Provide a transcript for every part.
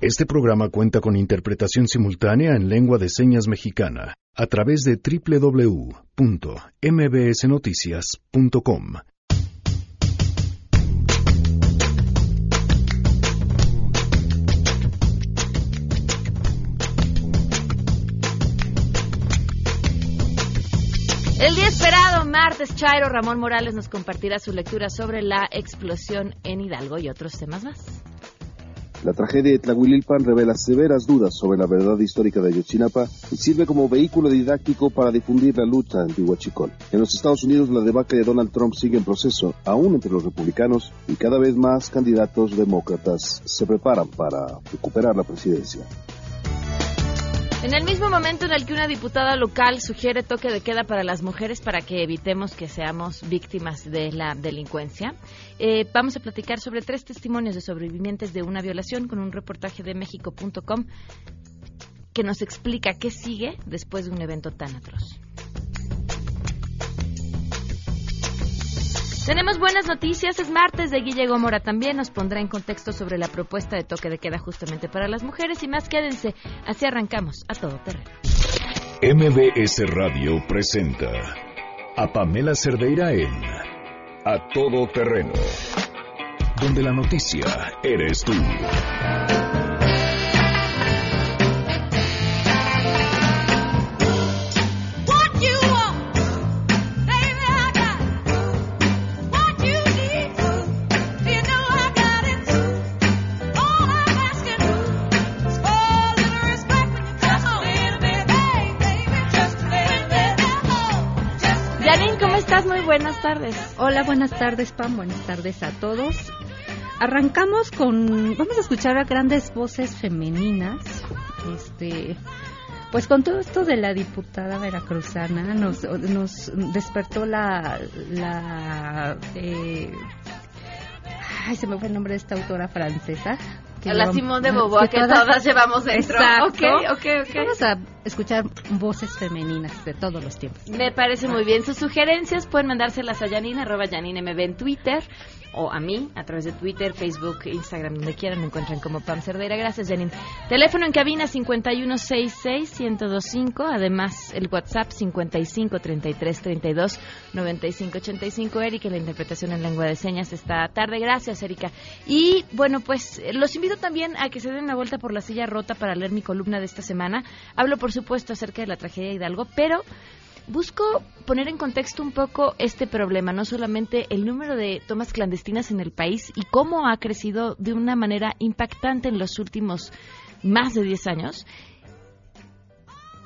Este programa cuenta con interpretación simultánea en lengua de señas mexicana a través de www.mbsnoticias.com. El día esperado, martes, Chairo Ramón Morales nos compartirá su lectura sobre la explosión en Hidalgo y otros temas más. La tragedia de Tlahuililpan revela severas dudas sobre la verdad histórica de Ayotzinapa y sirve como vehículo didáctico para difundir la lucha anti-Huachicol. En los Estados Unidos, la debacle de Donald Trump sigue en proceso, aún entre los republicanos, y cada vez más candidatos demócratas se preparan para recuperar la presidencia. En el mismo momento en el que una diputada local sugiere toque de queda para las mujeres para que evitemos que seamos víctimas de la delincuencia, eh, vamos a platicar sobre tres testimonios de sobrevivientes de una violación con un reportaje de México.com que nos explica qué sigue después de un evento tan atroz. Tenemos buenas noticias, es martes de Guille Gómora también, nos pondrá en contexto sobre la propuesta de toque de queda justamente para las mujeres y más quédense, así arrancamos a todo terreno. MBS Radio presenta a Pamela Cerdeira en A Todo Terreno, donde la noticia eres tú. Buenas tardes. Hola, buenas tardes, Pam. Buenas tardes a todos. Arrancamos con. Vamos a escuchar a grandes voces femeninas. Este. Pues con todo esto de la diputada veracruzana, nos, nos despertó la. la eh, ay, se me fue el nombre de esta autora francesa. Que la Simón de Boboa que, todas, llevamos dentro. Exacto. Okay, okay, Vamos a escuchar voces femeninas de todos los tiempos. Me parece muy bien. Sus sugerencias pueden mandárselas a Janine, arroba Janine MB en Twitter o a mí a través de Twitter, Facebook, Instagram, donde quieran me encuentran como Pam Cerdera. Gracias, Janine. Teléfono en cabina 5166-1025, además el WhatsApp 5533329585. Erika, la interpretación en lengua de señas esta tarde. Gracias, Erika. Y bueno, pues los invito también a que se den una vuelta por la silla rota para leer mi columna de esta semana. Hablo, por supuesto, acerca de la tragedia de Hidalgo, pero busco poner en contexto un poco este problema, no solamente el número de tomas clandestinas en el país y cómo ha crecido de una manera impactante en los últimos más de 10 años.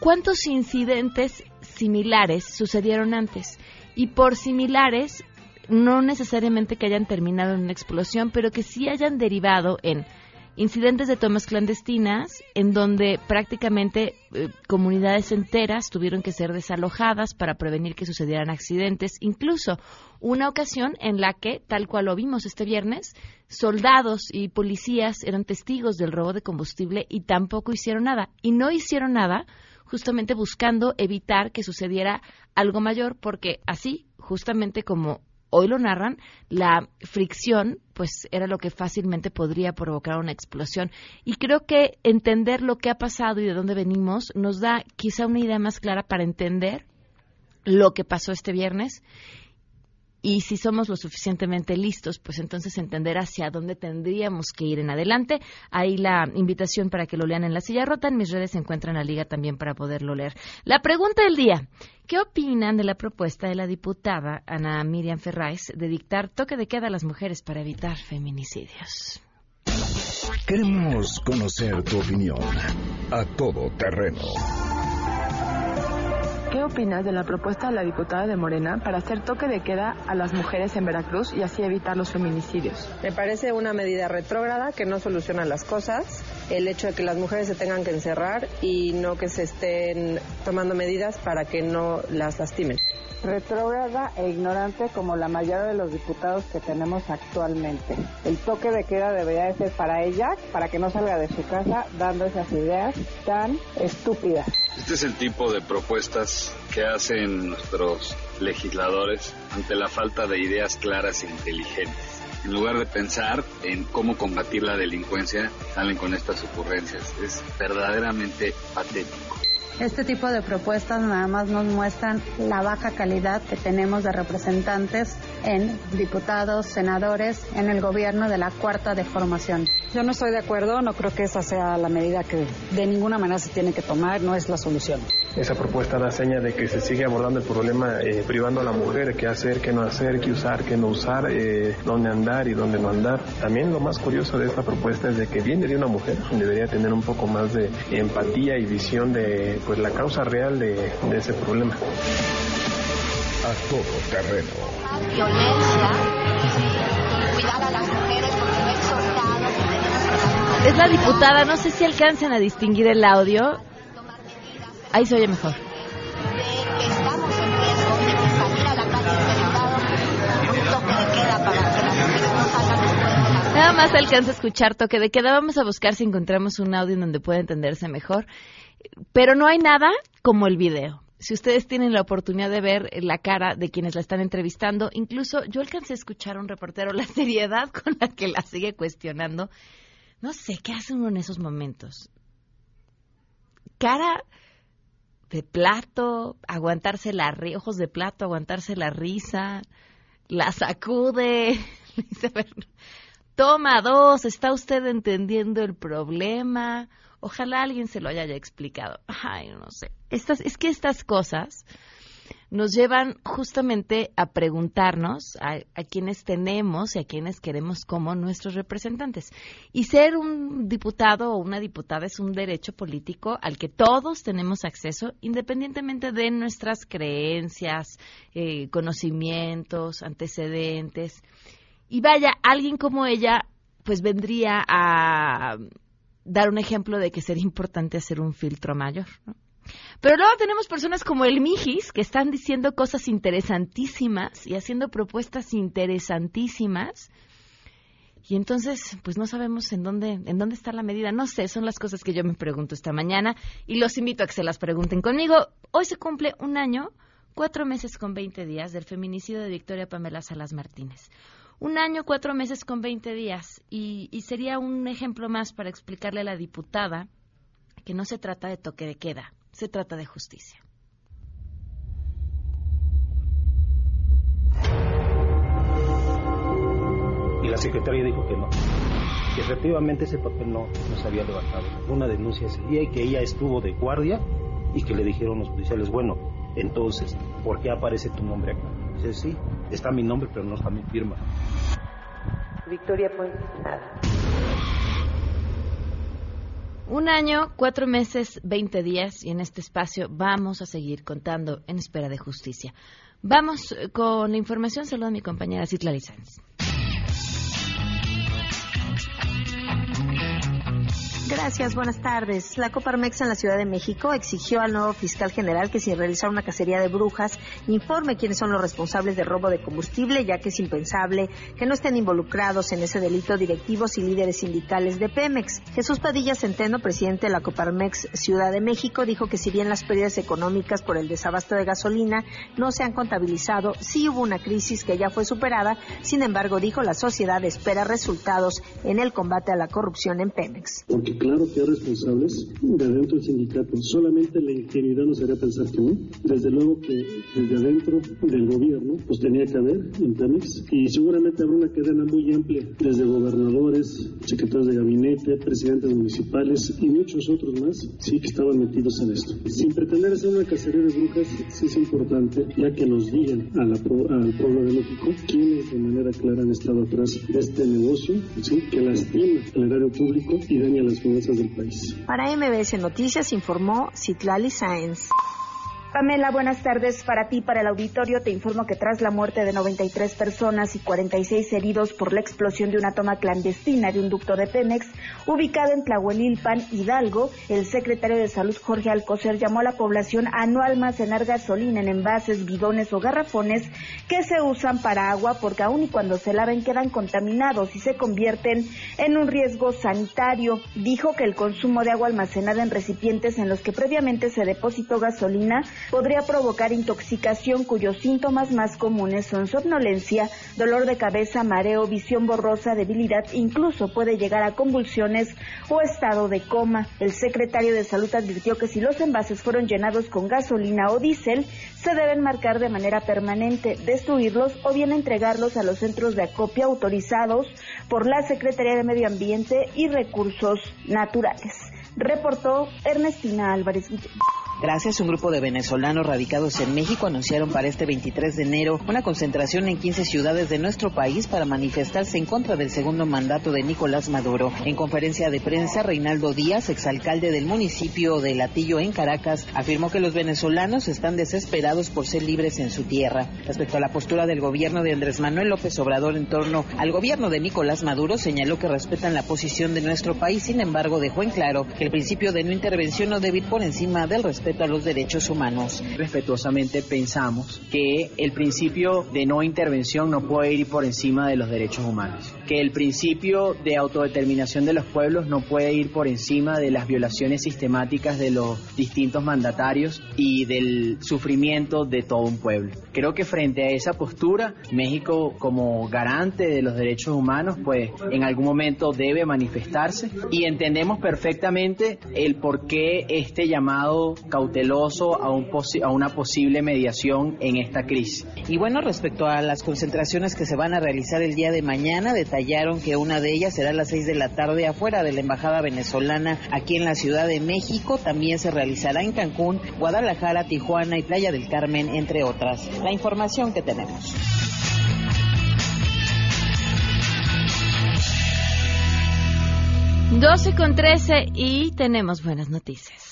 ¿Cuántos incidentes similares sucedieron antes? Y por similares, no necesariamente que hayan terminado en una explosión, pero que sí hayan derivado en incidentes de tomas clandestinas en donde prácticamente eh, comunidades enteras tuvieron que ser desalojadas para prevenir que sucedieran accidentes, incluso una ocasión en la que, tal cual lo vimos este viernes, soldados y policías eran testigos del robo de combustible y tampoco hicieron nada. Y no hicieron nada justamente buscando evitar que sucediera algo mayor, porque así, justamente como hoy lo narran, la fricción pues era lo que fácilmente podría provocar una explosión. Y creo que entender lo que ha pasado y de dónde venimos nos da quizá una idea más clara para entender lo que pasó este viernes y si somos lo suficientemente listos, pues entonces entender hacia dónde tendríamos que ir en adelante. Ahí la invitación para que lo lean en la silla rota. En mis redes se encuentran la liga también para poderlo leer. La pregunta del día. ¿Qué opinan de la propuesta de la diputada Ana Miriam Ferráez de dictar toque de queda a las mujeres para evitar feminicidios? Queremos conocer tu opinión a todo terreno ¿Qué opinas de la propuesta de la diputada de Morena para hacer toque de queda a las mujeres en Veracruz y así evitar los feminicidios? Me parece una medida retrógrada que no soluciona las cosas. El hecho de que las mujeres se tengan que encerrar y no que se estén tomando medidas para que no las lastimen retrógrada e ignorante como la mayoría de los diputados que tenemos actualmente. El toque de queda debería de ser para ella, para que no salga de su casa dando esas ideas tan estúpidas. Este es el tipo de propuestas que hacen nuestros legisladores ante la falta de ideas claras e inteligentes. En lugar de pensar en cómo combatir la delincuencia, salen con estas ocurrencias. Es verdaderamente patético. Este tipo de propuestas nada más nos muestran la baja calidad que tenemos de representantes en diputados, senadores, en el gobierno de la cuarta de formación. Yo no estoy de acuerdo, no creo que esa sea la medida que de ninguna manera se tiene que tomar, no es la solución. Esa propuesta da seña de que se sigue abordando el problema eh, privando a la mujer qué hacer, qué no hacer, qué usar, qué no usar, eh, dónde andar y dónde no andar. También lo más curioso de esta propuesta es de que viene de una mujer, debería tener un poco más de empatía y visión de pues la causa real de, de ese problema. A todo terreno. Violencia, cuidar a las mujeres porque no es la diputada, no sé si alcancen a distinguir el audio. Ahí se oye mejor. Nada más alcanza a escuchar toque de queda. Vamos a buscar si encontramos un audio en donde pueda entenderse mejor. Pero no hay nada como el video. Si ustedes tienen la oportunidad de ver la cara de quienes la están entrevistando, incluso yo alcancé a escuchar a un reportero la seriedad con la que la sigue cuestionando. No sé qué hace uno en esos momentos. Cara de plato, aguantarse la ri- ojos de plato, aguantarse la risa, la sacude, dice, toma dos, ¿está usted entendiendo el problema? Ojalá alguien se lo haya ya explicado. Ay, no sé. Estas, es que estas cosas nos llevan justamente a preguntarnos a, a quienes tenemos y a quienes queremos como nuestros representantes. Y ser un diputado o una diputada es un derecho político al que todos tenemos acceso, independientemente de nuestras creencias, eh, conocimientos, antecedentes. Y vaya, alguien como ella, pues vendría a dar un ejemplo de que sería importante hacer un filtro mayor. ¿no? Pero luego tenemos personas como el Mijis que están diciendo cosas interesantísimas y haciendo propuestas interesantísimas. Y entonces, pues no sabemos en dónde, en dónde está la medida. No sé, son las cosas que yo me pregunto esta mañana y los invito a que se las pregunten conmigo. Hoy se cumple un año, cuatro meses con 20 días del feminicidio de Victoria Pamela Salas Martínez. Un año, cuatro meses con 20 días. Y, sería un ejemplo más para explicarle a la diputada que no se trata de toque de queda, se trata de justicia. Y la secretaria dijo que no, que efectivamente ese papel no, no se había levantado. Una denuncia ese día y que ella estuvo de guardia y que le dijeron los policiales, bueno, entonces, ¿por qué aparece tu nombre acá? Dice, sí, está mi nombre, pero no está mi firma. Victoria Puente, nada. Un año, cuatro meses, 20 días y en este espacio vamos a seguir contando en espera de justicia. Vamos eh, con la información. Saludo a mi compañera Citlali Sanz. Gracias, buenas tardes. La Coparmex en la Ciudad de México exigió al nuevo fiscal general que sin realizar una cacería de brujas informe quiénes son los responsables del robo de combustible, ya que es impensable que no estén involucrados en ese delito directivos y líderes sindicales de Pemex. Jesús Padilla Centeno, presidente de la Coparmex Ciudad de México, dijo que si bien las pérdidas económicas por el desabasto de gasolina no se han contabilizado, sí hubo una crisis que ya fue superada. Sin embargo, dijo la sociedad espera resultados en el combate a la corrupción en Pemex. Que hay responsables de adentro del sindicato. Solamente la ingenuidad nos haría pensar que no. Desde luego que desde adentro del gobierno, pues tenía que haber en Pemex. Y seguramente habrá una cadena muy amplia, desde gobernadores, secretarios de gabinete, presidentes municipales y muchos otros más, sí que estaban metidos en esto. Sin pretender hacer una cacería de brujas, sí es importante, ya que nos digan a la, al pueblo de México quiénes de manera clara han estado atrás de este negocio, ¿sí? que lastima el erario público y daña las Para MBS Noticias informó Citlali Sáenz. Pamela, buenas tardes. Para ti, para el auditorio, te informo que tras la muerte de 93 personas y 46 heridos por la explosión de una toma clandestina de un ducto de Pemex ubicado en Tlahuelilpan, Hidalgo, el secretario de Salud, Jorge Alcocer, llamó a la población a no almacenar gasolina en envases, bidones o garrafones que se usan para agua porque aun y cuando se laven quedan contaminados y se convierten en un riesgo sanitario. Dijo que el consumo de agua almacenada en recipientes en los que previamente se depositó gasolina podría provocar intoxicación cuyos síntomas más comunes son somnolencia, dolor de cabeza, mareo, visión borrosa, debilidad, incluso puede llegar a convulsiones o estado de coma. El secretario de Salud advirtió que si los envases fueron llenados con gasolina o diésel, se deben marcar de manera permanente, destruirlos o bien entregarlos a los centros de acopio autorizados por la Secretaría de Medio Ambiente y Recursos Naturales. Reportó Ernestina Álvarez. Gracias, un grupo de venezolanos radicados en México anunciaron para este 23 de enero una concentración en 15 ciudades de nuestro país para manifestarse en contra del segundo mandato de Nicolás Maduro. En conferencia de prensa, Reinaldo Díaz, exalcalde del municipio de Latillo en Caracas, afirmó que los venezolanos están desesperados por ser libres en su tierra. Respecto a la postura del gobierno de Andrés Manuel López Obrador en torno al gobierno de Nicolás Maduro, señaló que respetan la posición de nuestro país, sin embargo, dejó en claro que el principio de no intervención no debe ir por encima del respeto los derechos humanos. Respetuosamente pensamos que el principio de no intervención no puede ir por encima de los derechos humanos, que el principio de autodeterminación de los pueblos no puede ir por encima de las violaciones sistemáticas de los distintos mandatarios y del sufrimiento de todo un pueblo. Creo que frente a esa postura, México como garante de los derechos humanos, pues en algún momento debe manifestarse y entendemos perfectamente el por qué este llamado cauteloso a, un a una posible mediación en esta crisis. Y bueno, respecto a las concentraciones que se van a realizar el día de mañana, detallaron que una de ellas será a las 6 de la tarde afuera de la Embajada Venezolana aquí en la Ciudad de México. También se realizará en Cancún, Guadalajara, Tijuana y Playa del Carmen, entre otras. La información que tenemos. Doce con trece y tenemos buenas noticias.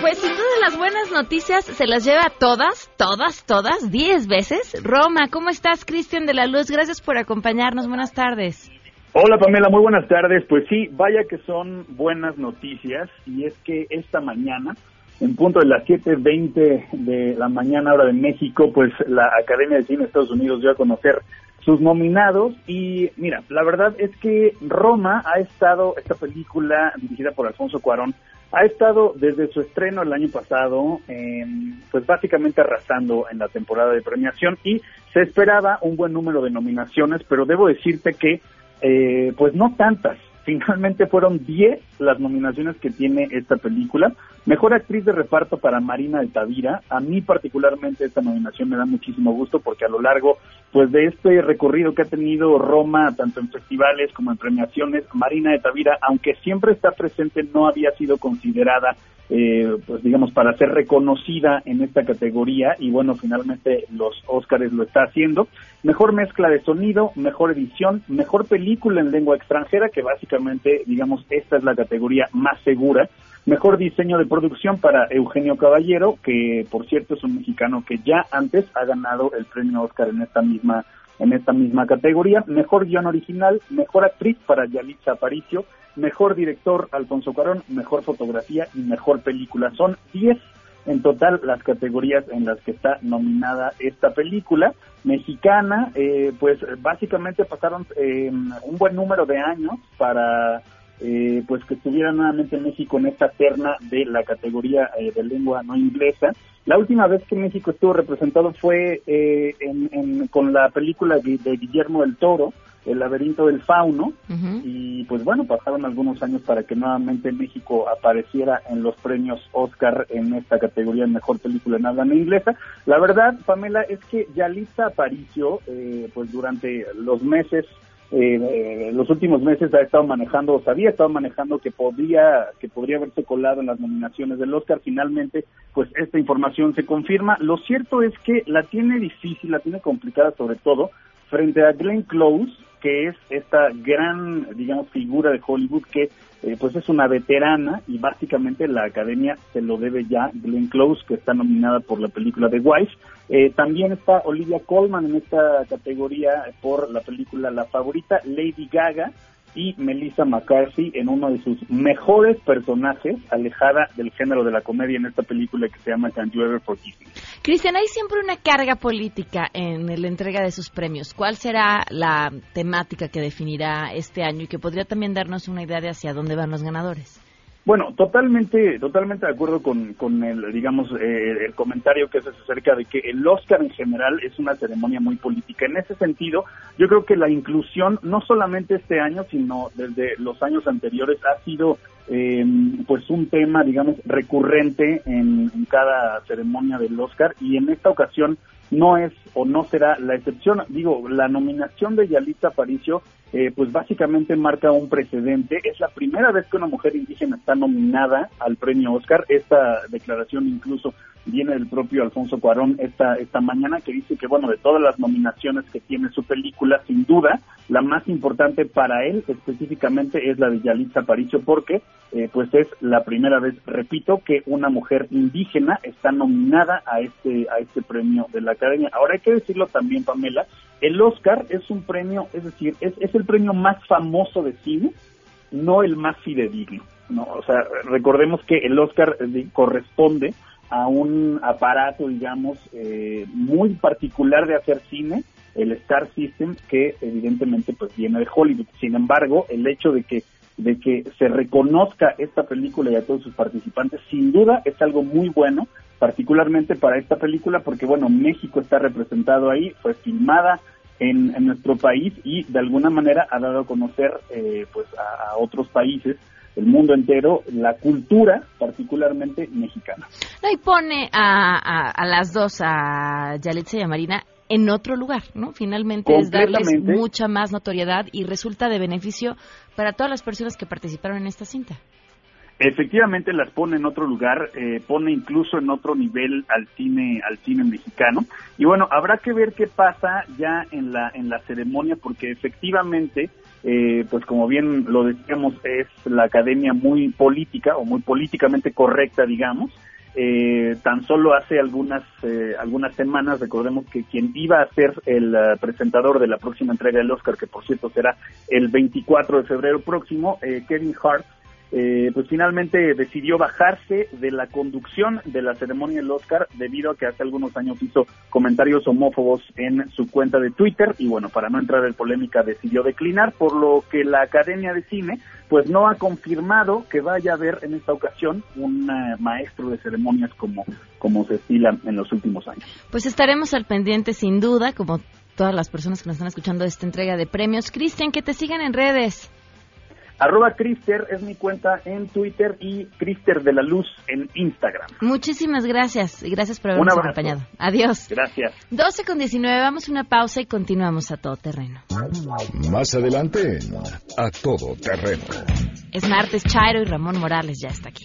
Pues sin las buenas noticias se las lleva todas, todas, todas, diez veces. Roma, ¿cómo estás, Cristian de la Luz? Gracias por acompañarnos. Buenas tardes. Hola Pamela, muy buenas tardes. Pues sí, vaya que son buenas noticias y es que esta mañana, en punto de las 7.20 de la mañana hora de México, pues la Academia de Cine de Estados Unidos dio a conocer sus nominados y mira, la verdad es que Roma ha estado, esta película dirigida por Alfonso Cuarón, ha estado desde su estreno el año pasado, eh, pues básicamente arrasando en la temporada de premiación y se esperaba un buen número de nominaciones, pero debo decirte que eh, pues no tantas. Finalmente fueron 10 las nominaciones que tiene esta película. Mejor actriz de reparto para Marina de Tavira. A mí particularmente esta nominación me da muchísimo gusto porque a lo largo pues de este recorrido que ha tenido Roma, tanto en festivales como en premiaciones, Marina de Tavira, aunque siempre está presente, no había sido considerada eh, pues digamos, para ser reconocida en esta categoría y bueno, finalmente los Óscares lo está haciendo. Mejor mezcla de sonido, mejor edición, mejor película en lengua extranjera, que básicamente, digamos, esta es la categoría más segura. Mejor diseño de producción para Eugenio Caballero, que por cierto es un mexicano que ya antes ha ganado el premio Óscar en esta misma en esta misma categoría. Mejor guion original, mejor actriz para Yalitza Aparicio, mejor director Alfonso Cuarón, mejor fotografía y mejor película. Son 10 en total las categorías en las que está nominada esta película mexicana. Eh, pues básicamente pasaron eh, un buen número de años para eh, pues que estuviera nuevamente México en esta terna de la categoría de lengua no inglesa. La última vez que México estuvo representado fue con la película de Guillermo del Toro, el laberinto del fauno y pues bueno pasaron algunos años para que nuevamente México apareciera en los premios Oscar en esta categoría de mejor película en habla inglesa la verdad Pamela es que Yalitza Aparicio eh, pues durante los meses eh, los últimos meses ha estado manejando, o había estado manejando que podría, que podría haberse colado en las nominaciones del Oscar. Finalmente, pues esta información se confirma. Lo cierto es que la tiene difícil, la tiene complicada sobre todo frente a Glenn Close, que es esta gran, digamos, figura de Hollywood que eh, pues es una veterana y básicamente la academia se lo debe ya Glenn Close, que está nominada por la película The Wife. Eh, también está Olivia Colman en esta categoría por la película La Favorita, Lady Gaga, y Melissa McCarthy en uno de sus mejores personajes, alejada del género de la comedia en esta película que se llama Can You Ever Forgive Me. Cristian, hay siempre una carga política en la entrega de sus premios. ¿Cuál será la temática que definirá este año y que podría también darnos una idea de hacia dónde van los ganadores? Bueno, totalmente, totalmente de acuerdo con, con el, digamos, eh, el comentario que haces acerca de que el Oscar en general es una ceremonia muy política. En ese sentido, yo creo que la inclusión, no solamente este año, sino desde los años anteriores, ha sido eh, pues un tema, digamos, recurrente en, en cada ceremonia del Oscar y en esta ocasión no es o no será la excepción. Digo, la nominación de Yalitza Aparicio, eh, pues básicamente marca un precedente. Es la primera vez que una mujer indígena está nominada al premio Oscar. Esta declaración incluso viene del propio Alfonso Cuarón esta, esta mañana, que dice que, bueno, de todas las nominaciones que tiene su película, sin duda, la más importante para él específicamente es la de Yalitza Aparicio, porque eh, pues es la primera vez, repito, que una mujer indígena está nominada a este, a este premio de la Academia. Ahora hay que decirlo también, Pamela, el Oscar es un premio, es decir, es, es el premio más famoso de cine, no el más fidedigno. ¿no? O sea, recordemos que el Oscar eh, corresponde a un aparato, digamos, eh, muy particular de hacer cine, el Star System, que evidentemente pues viene de Hollywood. Sin embargo, el hecho de que de que se reconozca esta película y a todos sus participantes, sin duda es algo muy bueno, particularmente para esta película, porque bueno, México está representado ahí, fue filmada en, en nuestro país y de alguna manera ha dado a conocer eh, pues a, a otros países el mundo entero, la cultura particularmente mexicana. No, y pone a, a, a las dos, a Yalitza y a Marina, en otro lugar, ¿no? Finalmente es darles mucha más notoriedad y resulta de beneficio para todas las personas que participaron en esta cinta. Efectivamente las pone en otro lugar, eh, pone incluso en otro nivel al cine, al cine mexicano. Y bueno, habrá que ver qué pasa ya en la en la ceremonia, porque efectivamente, eh, pues como bien lo decíamos, es la academia muy política o muy políticamente correcta, digamos. Eh, tan solo hace algunas eh, algunas semanas recordemos que quien iba a ser el eh, presentador de la próxima entrega del Oscar, que por cierto será el 24 de febrero próximo, eh, Kevin Hart, eh, pues finalmente decidió bajarse de la conducción de la ceremonia del Oscar debido a que hace algunos años hizo comentarios homófobos en su cuenta de Twitter y bueno, para no entrar en polémica decidió declinar, por lo que la Academia de Cine pues no ha confirmado que vaya a haber en esta ocasión un eh, maestro de ceremonias como, como se estila en los últimos años. Pues estaremos al pendiente sin duda, como todas las personas que nos están escuchando de esta entrega de premios. Cristian, que te sigan en redes. Arroba Crister es mi cuenta en Twitter y Crister de la Luz en Instagram. Muchísimas gracias y gracias por Un habernos abrazo. acompañado. Adiós. Gracias. 12 con 19, vamos a una pausa y continuamos a todo terreno. Más adelante en A Todo Terreno. Es martes, Chairo y Ramón Morales ya está aquí.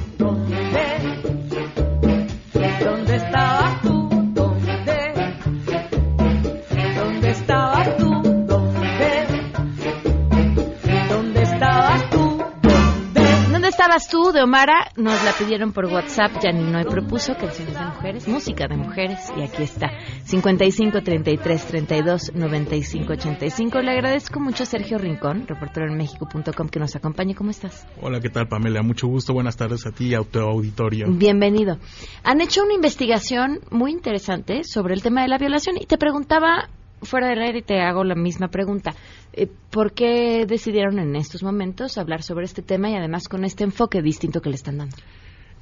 Estabas tú, de Omara? Nos la pidieron por WhatsApp, ya ni no propuso canciones de mujeres, música de mujeres, y aquí está, 55 33 32 95 85. Le agradezco mucho a Sergio Rincón, reportero en México.com, que nos acompañe. ¿Cómo estás? Hola, ¿qué tal Pamela? Mucho gusto, buenas tardes a ti y a tu auditorio. Bienvenido. Han hecho una investigación muy interesante sobre el tema de la violación y te preguntaba fuera del aire te hago la misma pregunta. Eh, ¿Por qué decidieron en estos momentos hablar sobre este tema y además con este enfoque distinto que le están dando?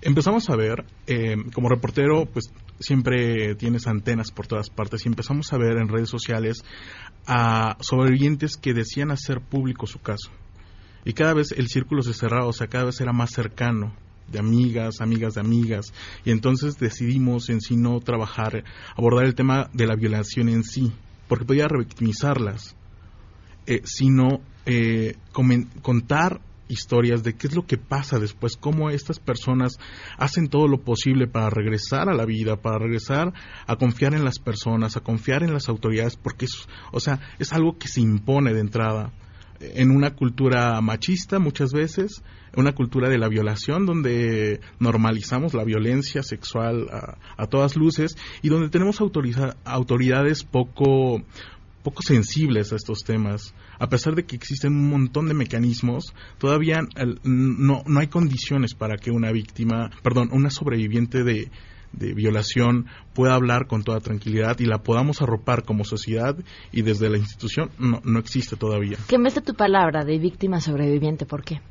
Empezamos a ver, eh, como reportero, pues siempre tienes antenas por todas partes y empezamos a ver en redes sociales a sobrevivientes que decían hacer público su caso. Y cada vez el círculo se cerraba, o sea, cada vez era más cercano de amigas, amigas de amigas, y entonces decidimos en sí no trabajar, abordar el tema de la violación en sí, porque podía revictimizarlas, eh, sino eh, contar historias de qué es lo que pasa después, cómo estas personas hacen todo lo posible para regresar a la vida, para regresar a confiar en las personas, a confiar en las autoridades, porque es, o sea, es algo que se impone de entrada. En una cultura machista muchas veces, una cultura de la violación donde normalizamos la violencia sexual a, a todas luces y donde tenemos autoriza- autoridades poco poco sensibles a estos temas. A pesar de que existen un montón de mecanismos, todavía no, no hay condiciones para que una víctima, perdón, una sobreviviente de, de violación pueda hablar con toda tranquilidad y la podamos arropar como sociedad y desde la institución no, no existe todavía. ¿Qué me tu palabra de víctima sobreviviente? ¿Por qué?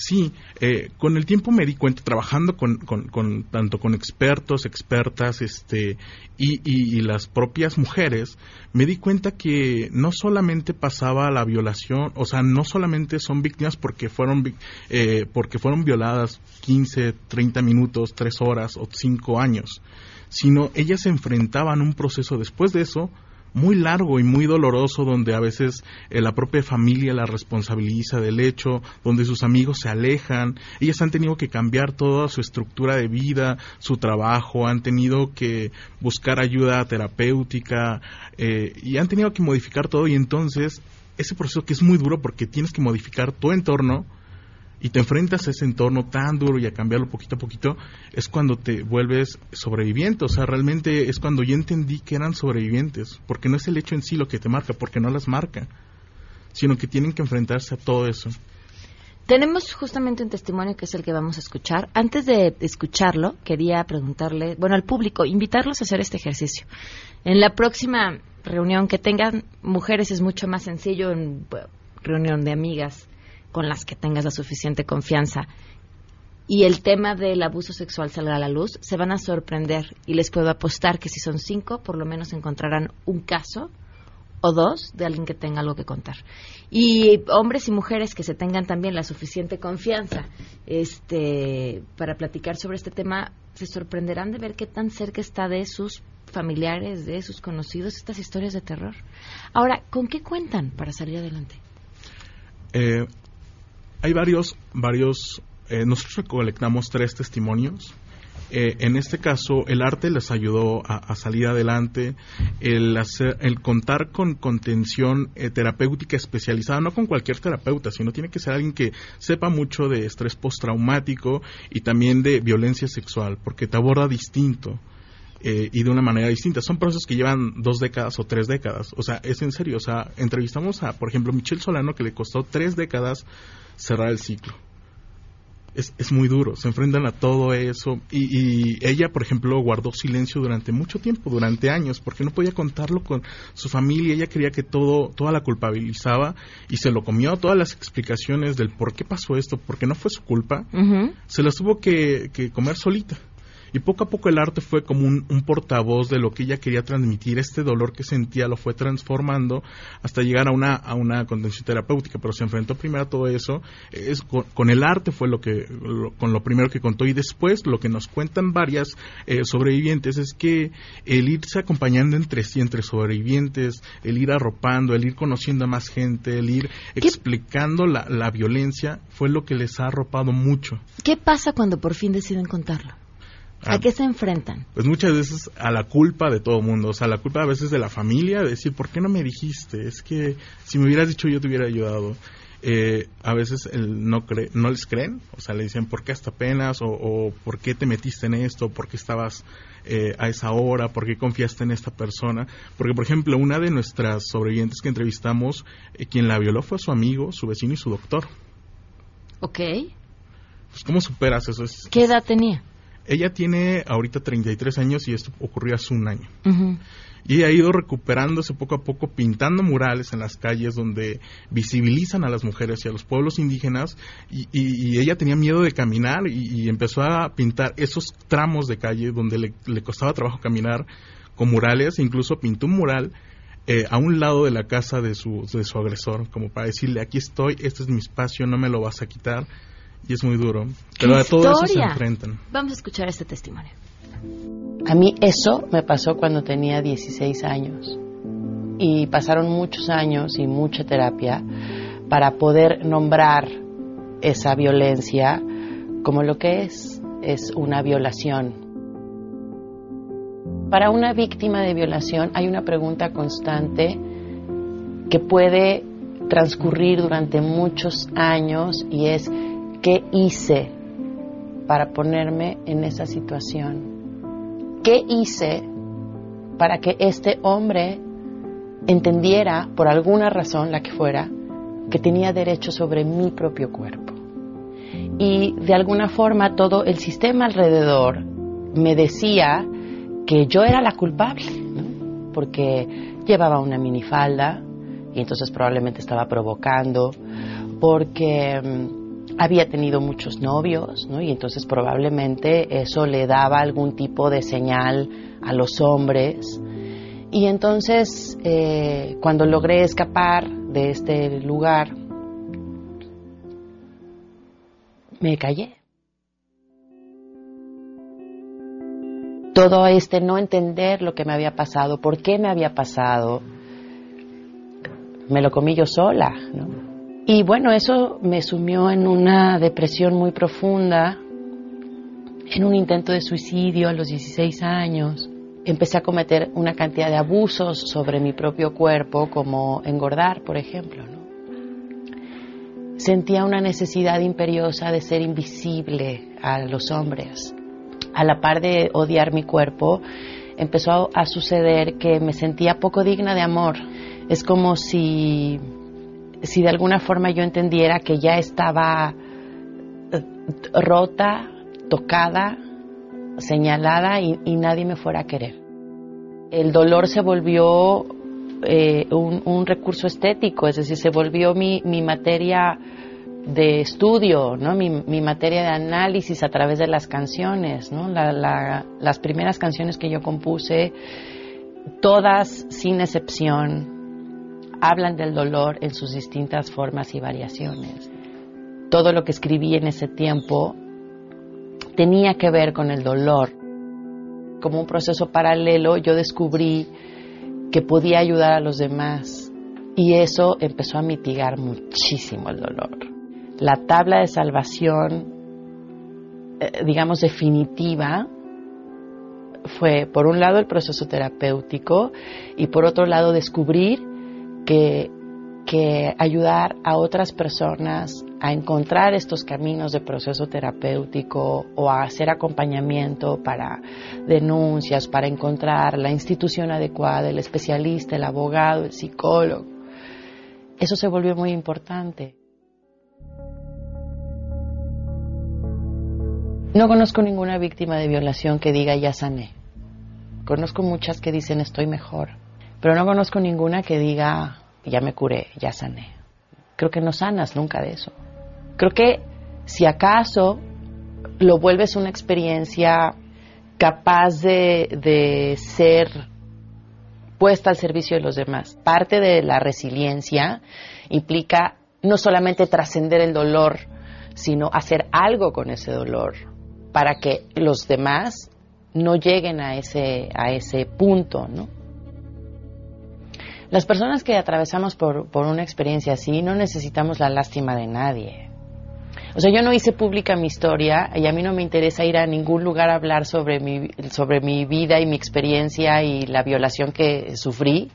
Sí, eh, con el tiempo me di cuenta, trabajando con, con- con- tanto con expertos, expertas, este, y, y- las propias mujeres, me di cuenta que no solamente pasaba la violación, o sea, no solamente son víctimas porque fueron, eh, porque fueron violadas 15, 30 minutos, 3 horas o 5 años, sino ellas se enfrentaban un proceso después de eso muy largo y muy doloroso donde a veces eh, la propia familia la responsabiliza del hecho, donde sus amigos se alejan, ellas han tenido que cambiar toda su estructura de vida, su trabajo, han tenido que buscar ayuda terapéutica eh, y han tenido que modificar todo. Y entonces ese proceso que es muy duro porque tienes que modificar tu entorno y te enfrentas a ese entorno tan duro y a cambiarlo poquito a poquito, es cuando te vuelves sobreviviente. O sea, realmente es cuando yo entendí que eran sobrevivientes, porque no es el hecho en sí lo que te marca, porque no las marca, sino que tienen que enfrentarse a todo eso. Tenemos justamente un testimonio que es el que vamos a escuchar. Antes de escucharlo, quería preguntarle, bueno, al público, invitarlos a hacer este ejercicio. En la próxima reunión que tengan mujeres es mucho más sencillo, reunión de amigas con las que tengas la suficiente confianza y el tema del abuso sexual salga a la luz, se van a sorprender y les puedo apostar que si son cinco, por lo menos encontrarán un caso o dos de alguien que tenga algo que contar. Y hombres y mujeres que se tengan también la suficiente confianza este, para platicar sobre este tema, se sorprenderán de ver qué tan cerca está de sus familiares, de sus conocidos, estas historias de terror. Ahora, ¿con qué cuentan para salir adelante? Eh, hay varios, varios, eh, nosotros recolectamos tres testimonios. Eh, en este caso, el arte les ayudó a, salir adelante, el, hacer, el contar con contención eh, terapéutica especializada, no con cualquier terapeuta, sino tiene que ser alguien que sepa mucho de estrés postraumático y también de violencia sexual, porque te aborda distinto. Eh, y de una manera distinta. Son procesos que llevan dos décadas o tres décadas. O sea, es en serio. O sea, entrevistamos a, por ejemplo, Michelle Solano, que le costó tres décadas cerrar el ciclo. Es, es muy duro, se enfrentan a todo eso. Y, y ella, por ejemplo, guardó silencio durante mucho tiempo, durante años, porque no podía contarlo con su familia. Ella quería que todo, toda la culpabilizaba y se lo comió. Todas las explicaciones del por qué pasó esto, porque no fue su culpa, se las tuvo que, que comer solita. Y poco a poco el arte fue como un, un portavoz de lo que ella quería transmitir. Este dolor que sentía lo fue transformando hasta llegar a una, a una contención terapéutica. Pero se enfrentó primero a todo eso. Es, con, con el arte fue lo que, lo- con lo primero que contó. Y después lo que nos cuentan varias eh, sobrevivientes es que el irse acompañando entre sí, entre sobrevivientes, el ir arropando, el ir conociendo a más gente, el ir explicando la, la violencia, fue lo que les ha arropado mucho. ¿Qué pasa cuando por fin deciden contarlo? ¿A Ah. qué se enfrentan? pues muchas veces a la culpa de todo mundo, o sea, la culpa a veces de la familia, de decir, ¿por qué no me dijiste? Es que si me hubieras dicho yo te hubiera ayudado. Eh, a veces el no, cre no les creen, o sea, le dicen, ¿por qué hasta apenas? O, o ¿por qué te metiste en esto? ¿Por qué estabas eh, a esa hora? ¿Por qué confiaste en esta persona? Porque, por ejemplo, una de nuestras sobrevivientes que entrevistamos, eh, quien la violó fue su amigo, su vecino y su doctor. ¿Ok? Pues, ¿Cómo superas eso? Es- ¿Qué edad tenía? Ella tiene ahorita 33 años y esto ocurrió hace un año. Ujú. Y ella ha ido recuperándose poco a poco, pintando murales en las calles donde visibilizan a las mujeres y a los pueblos indígenas. Y, y- y ella tenía miedo de caminar y, y empezó a pintar esos tramos de calle donde le, le costaba trabajo caminar con murales. Incluso pintó un mural eh, a un lado de la casa de su, de su agresor, como para decirle, aquí estoy, este es mi espacio, no me lo vas a quitar. Y es muy duro. Pero ¡Qué a todo eso se historia! enfrentan. Vamos a escuchar este testimonio. A mí eso me pasó cuando tenía 16 años y pasaron muchos años y mucha terapia para poder nombrar esa violencia como lo que es, es una violación. Para una víctima de violación hay una pregunta constante que puede transcurrir durante muchos años y es qué hice para ponerme en esa situación. ¿Qué hice para que este hombre entendiera, por alguna razón, la que fuera, que tenía derecho sobre mi propio cuerpo? Y de alguna forma todo el sistema alrededor me decía que yo era la culpable, ¿no? porque llevaba una minifalda y entonces probablemente estaba provocando, porque mm, había tenido muchos novios, ¿no? Y entonces probablemente eso le daba algún tipo de señal a los hombres. Y entonces, eh, cuando logré escapar de este lugar, me callé. Todo este no entender lo que me había pasado, por qué me había pasado, me lo comí yo sola, ¿no? Y bueno, eso me sumió en una depresión muy profunda, en un intento de suicidio a los 16 años. Empecé a cometer una cantidad de abusos sobre mi propio cuerpo, como engordar, por ejemplo. ¿no? Sentía una necesidad imperiosa de ser invisible a los hombres. A la par de odiar mi cuerpo, empezó a suceder que me sentía poco digna de amor. Es como si si de alguna forma yo entendiera que ya estaba eh, rota, tocada, señalada y, nadie me fuera a querer. El dolor se volvió eh, un, recurso estético, es decir, se volvió mi, materia de estudio, ¿no? mi, materia de análisis a través de las canciones. ¿no? La, la, las primeras canciones que yo compuse, todas sin excepción, hablan del dolor en sus distintas formas y variaciones. Todo lo que escribí en ese tiempo tenía que ver con el dolor. Como un proceso paralelo yo descubrí que podía ayudar a los demás y eso empezó a mitigar muchísimo el dolor. La tabla de salvación, eh, digamos, definitiva, fue por un lado el proceso terapéutico y por otro lado descubrir que, que ayudar a otras personas a encontrar estos caminos de proceso terapéutico o a hacer acompañamiento para denuncias, para encontrar la institución adecuada, el especialista, el abogado, el psicólogo. Eso se volvió muy importante. No conozco ninguna víctima de violación que diga ya sané. Conozco muchas que dicen estoy mejor pero no conozco ninguna que diga, ya me curé, ya sané. Creo que no sanas nunca de eso. Creo que si acaso lo vuelves una experiencia capaz de, de ser puesta al servicio de los demás. Parte de la resiliencia implica no solamente trascender el dolor, sino hacer algo con ese dolor para que los demás no lleguen a ese, a ese punto, ¿no? Las personas que atravesamos por, por una experiencia así no necesitamos la lástima de nadie. O sea, yo no hice pública mi historia y a mí no me interesa ir a ningún lugar a hablar sobre mi, sobre mi vida y mi experiencia y la violación que sufrí.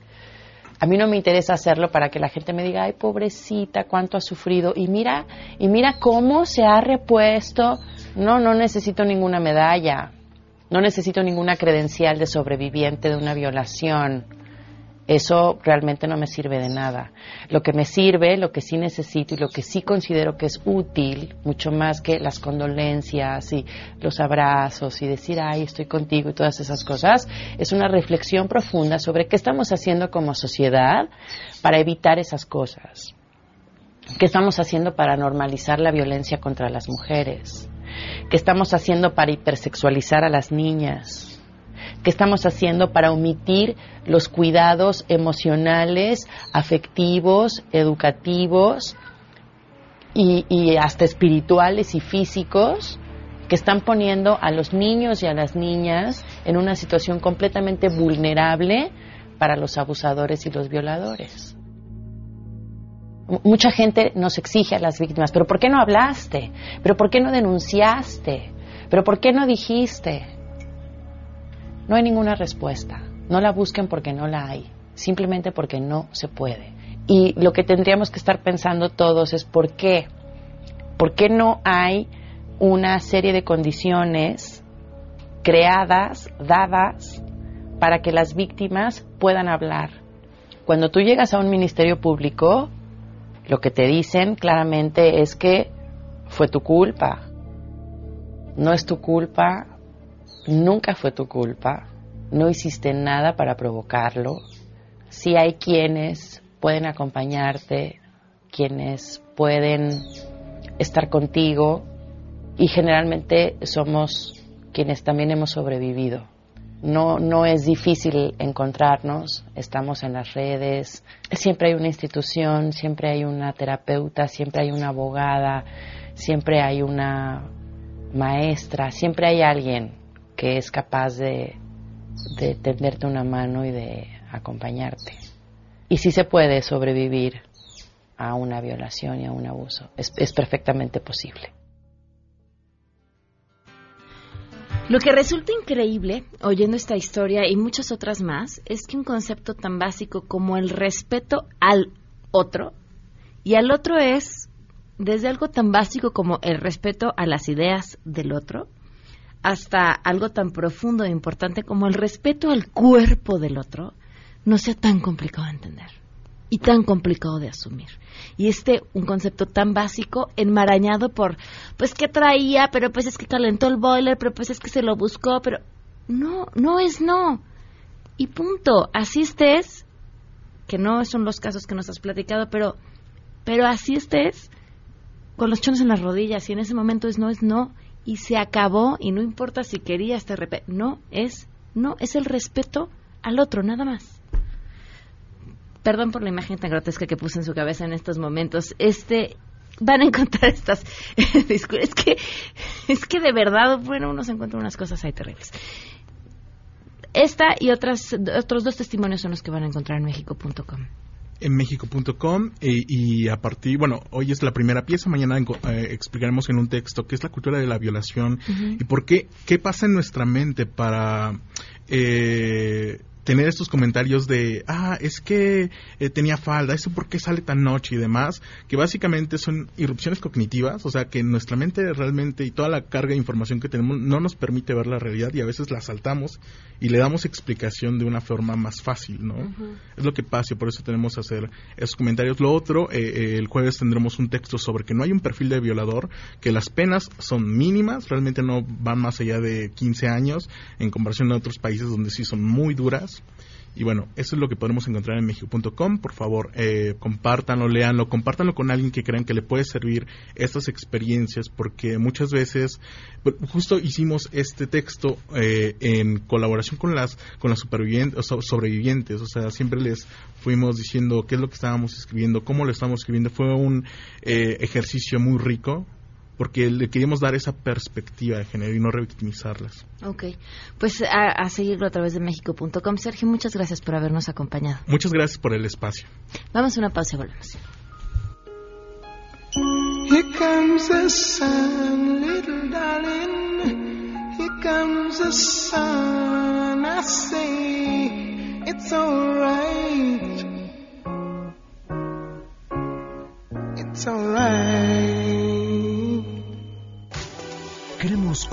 A mí no me interesa hacerlo para que la gente me diga, ay, pobrecita, cuánto ha sufrido. Y mira, y mira cómo se ha repuesto. No, no necesito ninguna medalla. No necesito ninguna credencial de sobreviviente de una violación eso realmente no me sirve de nada. Lo que me sirve, lo que sí necesito y lo que sí considero que es útil, mucho más que las condolencias y los abrazos y decir, ay, estoy contigo y todas esas cosas, es una reflexión profunda sobre qué estamos haciendo como sociedad para evitar esas cosas. ¿Qué estamos haciendo para normalizar la violencia contra las mujeres? ¿Qué estamos haciendo para hipersexualizar a las niñas? ¿Qué estamos haciendo para omitir los cuidados emocionales, afectivos, educativos y, y, hasta espirituales y físicos que están poniendo a los niños y a las niñas en una situación completamente vulnerable para los abusadores y los violadores? Mucha gente nos exige a las víctimas, pero ¿por qué no hablaste? ¿Pero por qué no denunciaste? ¿Pero por qué no dijiste? No hay ninguna respuesta. No la busquen porque no la hay, simplemente porque no se puede. Y lo que tendríamos que estar pensando todos es por qué. ¿Por qué no hay una serie de condiciones creadas, dadas, para que las víctimas puedan hablar? Cuando tú llegas a un ministerio público, lo que te dicen claramente es que fue tu culpa. No es tu culpa, nunca fue tu culpa, no hiciste nada para provocarlo. Si hay quienes pueden acompañarte, quienes pueden estar contigo y generalmente somos quienes también hemos sobrevivido. No, no es difícil encontrarnos, estamos en las redes, siempre hay una institución, siempre hay una terapeuta, siempre hay una abogada, siempre hay una maestra, siempre hay alguien que es capaz de, de tenderte una mano y de acompañarte. Y sí se puede sobrevivir a una violación y a un abuso, es, es perfectamente posible. Lo que resulta increíble, oyendo esta historia y muchas otras más, es que un concepto tan básico como el respeto al otro, y al otro es desde algo tan básico como el respeto a las ideas del otro, hasta algo tan profundo e importante como el respeto al cuerpo del otro, no sea tan complicado de entender y tan complicado de asumir. Y este, un concepto tan básico, enmarañado por, pues, ¿qué traía? Pero pues es que calentó el boiler, pero pues es que se lo buscó, pero no, no es no. Y punto. Así estés, que no son los casos que nos has platicado, pero, pero así estés, con los chones en las rodillas, y en ese momento es no, es no, y se acabó, y no importa si querías, te repente, no, es no, es el respeto al otro, nada más. Perdón por la imagen tan grotesca que puse en su cabeza en estos momentos. Este, van a encontrar estas es que es que de verdad bueno uno se encuentra unas cosas ahí terribles esta y otras otros dos testimonios son los que van a encontrar en mexico.com en mexico.com eh, y a partir, bueno, hoy es la primera pieza, mañana eh, explicaremos en un texto qué es la cultura de la violación y por qué, qué pasa en nuestra mente para eh, tener estos comentarios de, ah, es que eh, tenía falda, eso por qué sale tan noche y demás, que básicamente son irrupciones cognitivas, o sea, que nuestra mente realmente y toda la carga de información que tenemos no nos permite ver la realidad y a veces la saltamos y le damos explicación de una forma más fácil, ¿no? Es lo que pasa y por eso tenemos que hacer esos comentarios. Lo otro, eh, eh, el jueves tendremos un texto sobre que no hay un perfil de violador, que las penas son mínimas, realmente no van más allá de 15 años en comparación a otros países donde sí son muy duras. Y bueno, eso es lo que podemos encontrar en México.com. Por favor, eh, compártanlo, léanlo, compártanlo con alguien que crean que le puede servir estas experiencias, porque muchas veces, justo hicimos este texto eh, en colaboración con las con las supervivientes, o so- sobrevivientes, o sea, siempre les fuimos diciendo qué es lo que estábamos escribiendo, cómo lo estábamos escribiendo. Fue un eh, ejercicio muy rico, porque le queríamos dar esa perspectiva de género y no revictimizarlas. Ok, pues a, a seguirlo a través de México.com. Sergio, muchas gracias por habernos acompañado. Muchas gracias por el espacio. Vamos a una pausa y volvemos. Here comes the sun, little darling. Here comes the sun. I say it's alright. It's alright.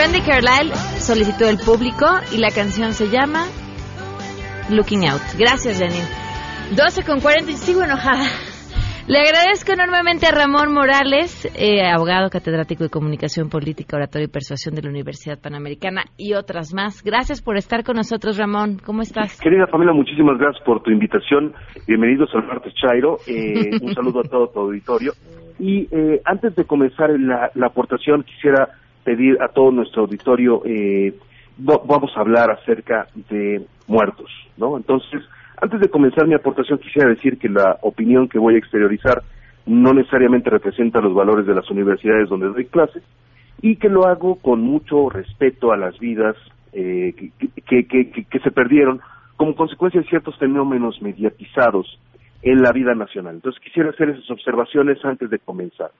Brandy Carlyle solicitó el público y la canción se llama Looking Out. Gracias, Janine. 12 con 40 y sigo enojada. Le agradezco enormemente a Ramón Morales, eh, abogado catedrático de Comunicación Política, Oratorio y Persuasión de la Universidad Panamericana y otras más. Gracias por estar con nosotros, Ramón. ¿Cómo estás? Querida Pamela, muchísimas gracias por tu invitación. Bienvenidos al martes Chairo. Eh, un saludo a todo tu auditorio. Y eh, antes de comenzar la aportación, quisiera pedir a todo nuestro auditorio, eh, vamos a hablar acerca de muertos, ¿no? Entonces, antes de comenzar mi aportación, quisiera decir que la opinión que voy a exteriorizar no necesariamente representa los valores de las universidades donde doy clases y que lo hago con mucho respeto a las vidas eh, que- que se perdieron como consecuencia de ciertos fenómenos mediatizados en la vida nacional. Entonces quisiera hacer esas observaciones antes de comenzar.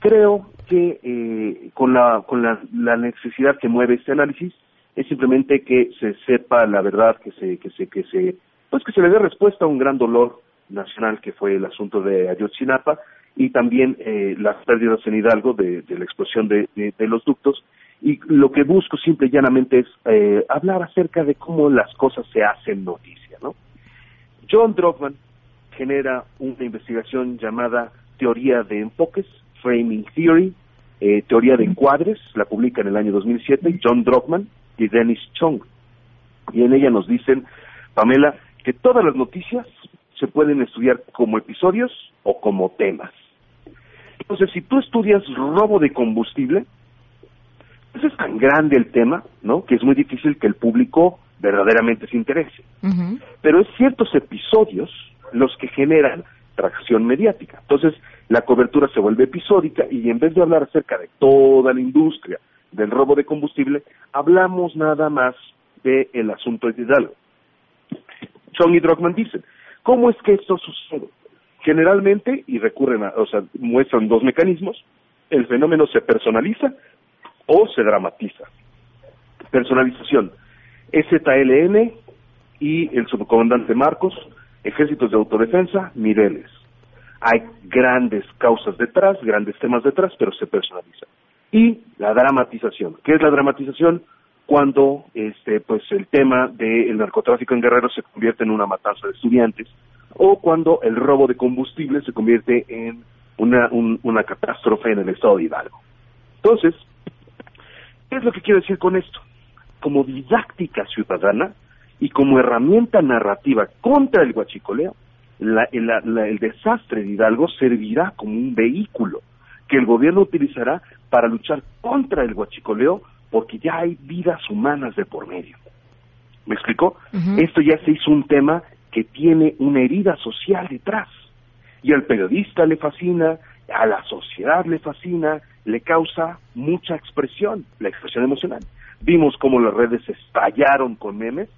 Creo que eh, con, la, con la, la necesidad que mueve este análisis es simplemente que se sepa la verdad, que se, que se, que se, pues que se le dé respuesta a un gran dolor nacional que fue el asunto de Ayotzinapa y también eh, las pérdidas en Hidalgo de, de la explosión de, de- los ductos y lo que busco simple y llanamente es eh, hablar acerca de cómo las cosas se hacen noticia, ¿no? John Druckmann genera una investigación llamada teoría de enfoques, framing theory, eh, teoría de encuadres, la publica en el año 2007 John Druckmann y Dennis Chung. Y en ella nos dicen, Pamela, que todas las noticias se pueden estudiar como episodios o como temas. Entonces, si tú estudias robo de combustible, pues es tan grande el tema, ¿no? Que es muy difícil que el público verdaderamente se interese. Pero es ciertos episodios los que generan tracción mediática. Entonces, la cobertura se vuelve episódica y en vez de hablar acerca de toda la industria del robo de combustible, hablamos nada más del asunto de Hidalgo. Chong y Druckmann dicen, ¿cómo es que esto sucede? Generalmente, y recurren a, o sea, muestran dos mecanismos, el fenómeno se personaliza o se dramatiza. Personalización, EZLN y el subcomandante Marcos, ejércitos de autodefensa, Mireles. Hay grandes causas detrás, grandes temas detrás, pero se personaliza. Y la dramatización. ¿Qué es la dramatización? Cuando este, pues el tema del narcotráfico en Guerrero se convierte en una matanza de estudiantes o cuando el robo de combustible se convierte en una, un- una catástrofe en el estado de Hidalgo. Entonces, ¿qué es lo que quiero decir con esto? Como didáctica ciudadana y como herramienta narrativa contra el huachicoleo, la- el, la- la- el desastre de Hidalgo servirá como un vehículo que el gobierno utilizará para luchar contra el huachicoleo porque ya hay vidas humanas de por medio. ¿Me explicó? Esto ya se hizo un tema que tiene una herida social detrás. Y al periodista le fascina, a la sociedad le fascina, le causa mucha expresión, la expresión emocional. Vimos cómo las redes estallaron con memes.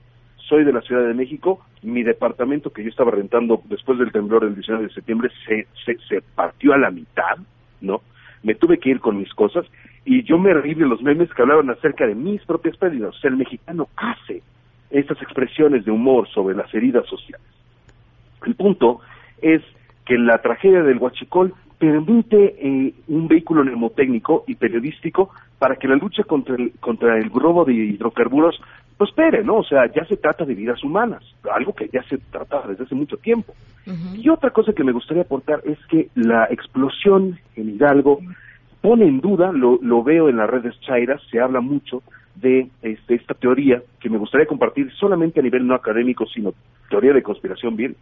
Soy de la Ciudad de México, mi departamento que yo estaba rentando después del temblor del 19 de septiembre se, se, se partió a la mitad, ¿no? Me tuve que ir con mis cosas y yo me reí de los memes que hablaban acerca de mis propias pérdidas. O sea, el mexicano hace estas expresiones de humor sobre las heridas sociales. El punto es que la tragedia del Huachicol permite eh, un vehículo mnemotécnico y periodístico para que la lucha contra el, contra el robo de hidrocarburos prospere, ¿no? O sea, ya se trata de vidas humanas, algo que ya se trata desde hace mucho tiempo. Y otra cosa que me gustaría aportar es que la explosión en Hidalgo pone en duda, lo, lo veo en las redes chairas, se habla mucho de este, esta teoría que me gustaría compartir solamente a nivel no académico, sino teoría de conspiración bien.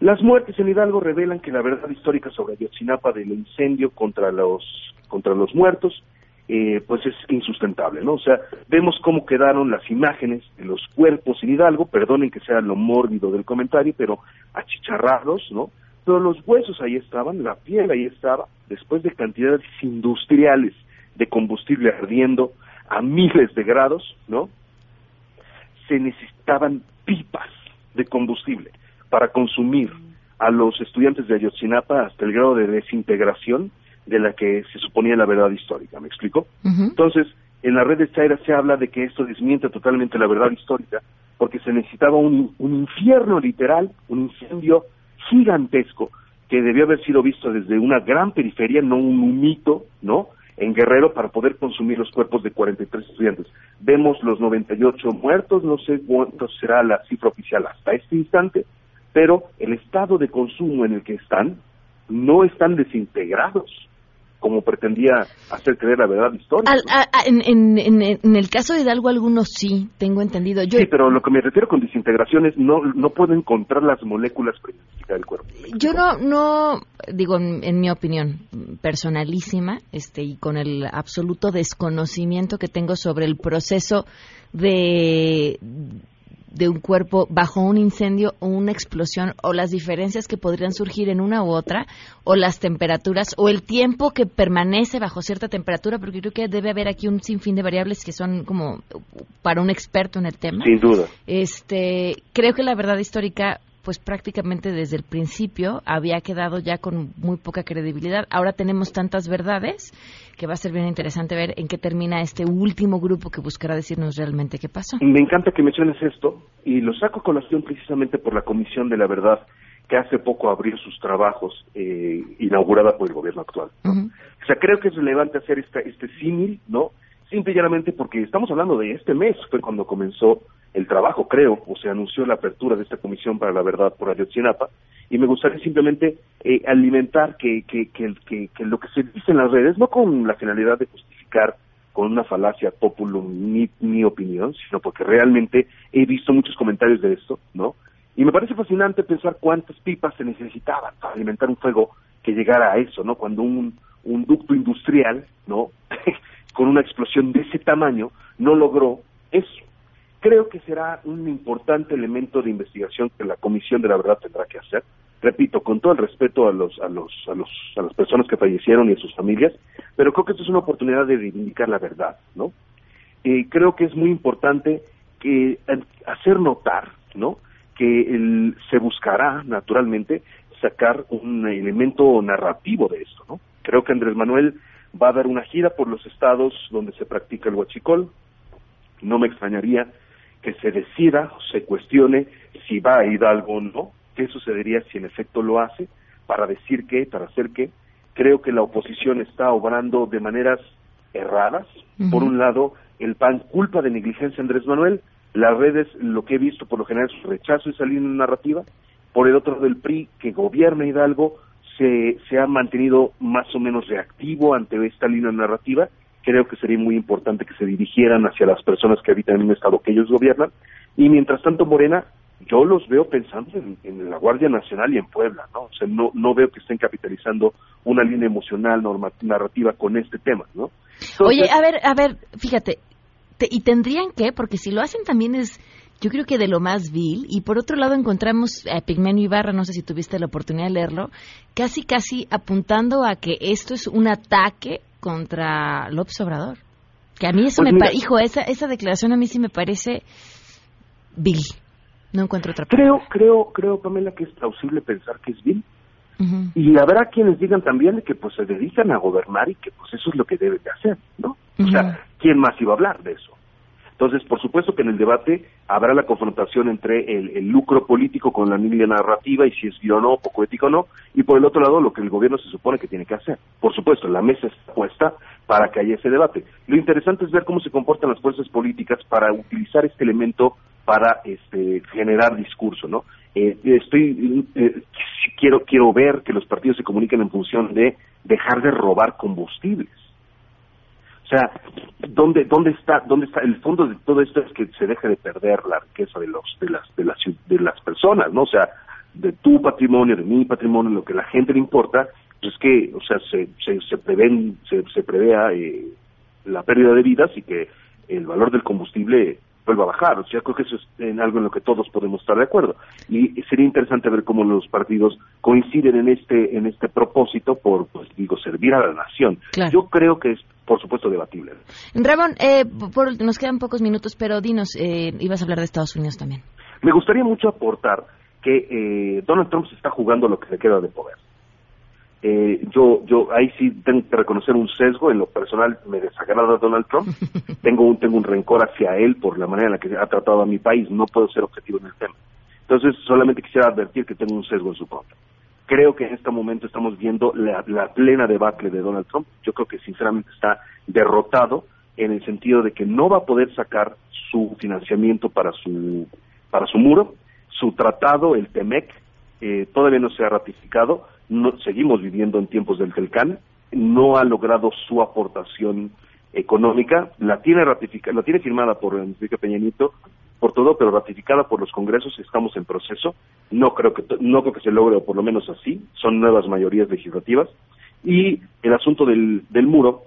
Las muertes en Hidalgo revelan que la verdad histórica sobre Ayotzinapa del incendio contra los contra los muertos eh, pues es insustentable, ¿no? O sea, vemos cómo quedaron las imágenes de los cuerpos en Hidalgo, perdonen que sea lo mórbido del comentario, pero achicharrados, ¿no? Pero los huesos ahí estaban, la piel ahí estaba, después de cantidades industriales de combustible ardiendo a miles de grados, ¿no? Se necesitaban pipas de combustible para consumir a los estudiantes de Ayotzinapa hasta el grado de desintegración de la que se suponía la verdad histórica, ¿me explico? Entonces, en las redes chairas se habla de que esto desmiente totalmente la verdad histórica, porque se necesitaba un, un infierno literal, un incendio gigantesco, que debió haber sido visto desde una gran periferia, no un mito, ¿no? En Guerrero para poder consumir los cuerpos de 43 estudiantes. Vemos los 98 muertos, no sé cuánto será la cifra oficial hasta este instante, pero el estado de consumo en el que están no están desintegrados como pretendía hacer creer la verdad histórica. Al- a- a- en, en- en- el caso de Hidalgo, algunos sí, tengo entendido. Yo, Sí, pero lo que me refiero con desintegración es no, no puedo encontrar las moléculas primarias del cuerpo. yo no, no digo, en, en mi opinión personalísima, este, y con el absoluto desconocimiento que tengo sobre el proceso de de un cuerpo bajo un incendio o una explosión o las diferencias que podrían surgir en una u otra o las temperaturas o el tiempo que permanece bajo cierta temperatura porque creo que debe haber aquí un sinfín de variables que son como para un experto en el tema Sin duda. este, creo que la verdad histórica, pues prácticamente desde el principio había quedado ya con muy poca credibilidad. Ahora tenemos tantas verdades que va a ser bien interesante ver en qué termina este último grupo que buscará decirnos realmente qué pasó. Me encanta que menciones esto y lo saco colación precisamente por la Comisión de la Verdad que hace poco abrió sus trabajos eh, inaugurada por el gobierno actual. O sea, creo que es relevante hacer esta, este símil, ¿no? Simple y llanamente porque estamos hablando de este mes, fue cuando comenzó el trabajo, creo, o se anunció la apertura de esta Comisión para la Verdad por Ayotzinapa, y me gustaría simplemente eh, alimentar que, que, que, que- lo que se dice en las redes, no con la finalidad de justificar con una falacia populum mi, mi opinión, sino porque realmente he visto muchos comentarios de esto, ¿no? Y me parece fascinante pensar cuántas pipas se necesitaban para alimentar un fuego que llegara a eso, ¿no? Cuando un, un ducto industrial, ¿no? con una explosión de ese tamaño, no logró eso. Creo que será un importante elemento de investigación que la Comisión de la Verdad tendrá que hacer. Repito, con todo el respeto a los, a los, a los, a las personas que fallecieron y a sus familias, pero creo que esto es una oportunidad de reivindicar la verdad, ¿no? Eh, creo que es muy importante que eh, hacer notar, ¿no? Que el- se buscará, naturalmente, sacar un elemento narrativo de esto, ¿no? Creo que Andrés Manuel va a dar una gira por los estados donde se practica el huachicol. No me extrañaría que se decida o se cuestione si va a Hidalgo o no, qué sucedería si en efecto lo hace, para decir qué, para hacer qué. Creo que la oposición está obrando de maneras erradas. Por un lado, el PAN culpa de negligencia a Andrés Manuel, las redes, lo que he visto por lo general es rechazo a esa línea narrativa. Por el otro lado, el PRI, que gobierna Hidalgo, se, se ha mantenido más o menos reactivo ante esta línea narrativa. Creo que sería muy importante que se dirigieran hacia las personas que habitan en un estado que ellos gobiernan. Y mientras tanto, Morena, yo los veo pensando en, en la Guardia Nacional y en Puebla, ¿no? O sea, no, no veo que estén capitalizando una línea emocional, norma- narrativa con este tema, ¿no? Oye, a ver, a ver, fíjate, te- y tendrían que, porque si lo hacen también es, yo creo que de lo más vil, y por otro lado encontramos a Pigmenio Ibarra, no sé si tuviste la oportunidad de leerlo, casi casi apuntando a que esto es un ataque contra López Obrador. Que a mí eso Pues me parece, hijo, esa, esa declaración a mí sí me parece vil. No encuentro otra Creo, creo, creo, Pamela, que es plausible pensar que es vil. Y habrá quienes digan también que pues se dedican a gobernar y que pues eso es lo que deben de hacer, ¿no? O sea, ¿quién más iba a hablar de eso? Entonces, por supuesto que en el debate habrá la confrontación entre el, lucro político con la línea narrativa y si es guion o no, poco ético o no, y por el otro lado lo que el gobierno se supone que tiene que hacer. Por supuesto, la mesa está puesta para que haya ese debate. Lo interesante es ver cómo se comportan las fuerzas políticas para utilizar este elemento para este, generar discurso, ¿no? Eh, estoy, eh, quiero, quiero ver que los partidos se comuniquen en función de dejar de robar combustibles. O sea, ¿dónde, dónde está, dónde está el fondo de todo esto es que se deje de perder la riqueza de los, de las, de las, de las personas, ¿no? O sea, de tu patrimonio, de mi patrimonio, lo que a la gente le importa, pues es que, o sea, se, se, se prevén, se, se prevea eh, la pérdida de vidas y que el valor del combustible vuelva a bajar. O sea, creo que eso es en algo en lo que todos podemos estar de acuerdo. Y sería interesante ver cómo los partidos coinciden en este en este propósito por, pues digo, servir a la nación. Claro. Yo creo que es, por supuesto, debatible. Ramón, eh, por- nos quedan pocos minutos, pero dinos, eh, ibas a hablar de Estados Unidos también. Me gustaría mucho aportar que eh, Donald Trump se está jugando lo que le queda de poder. Eh, yo, yo ahí sí tengo que reconocer un sesgo. En lo personal me desagrada Donald Trump. tengo un tengo un rencor hacia él por la manera en la que ha tratado a mi país. No puedo ser objetivo en el tema. Entonces solamente quisiera advertir que tengo un sesgo en su contra. Creo que en este momento estamos viendo la, la plena debacle de Donald Trump. Yo creo que sinceramente está derrotado en el sentido de que no va a poder sacar su financiamiento para su para su muro, su tratado, el TEMEC, eh, todavía no se ha ratificado. No, seguimos viviendo en tiempos del Telcán, no ha logrado su aportación económica, la tiene ratificada, la tiene firmada por Enrique Peña Nieto, por todo, pero ratificada por los congresos, estamos en proceso, no creo que no creo que se logre, o por lo menos así, son nuevas mayorías legislativas, y el asunto del, del muro,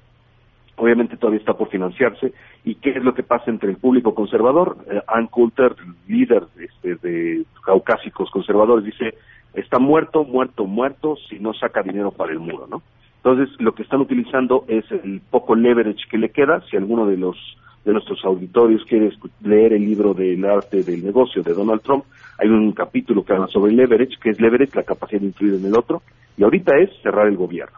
obviamente todavía está por financiarse, y qué es lo que pasa entre el público conservador, eh, Ann Coulter, líder este, de caucásicos conservadores, dice, está muerto, muerto, muerto, si no saca dinero para el muro, ¿no? Entonces, lo que están utilizando es el poco leverage que le queda. Si alguno de los de nuestros auditorios quiere leer el libro del arte del negocio de Donald Trump, hay un capítulo que habla sobre leverage, que es leverage, la capacidad de influir en el otro, y ahorita es cerrar el gobierno.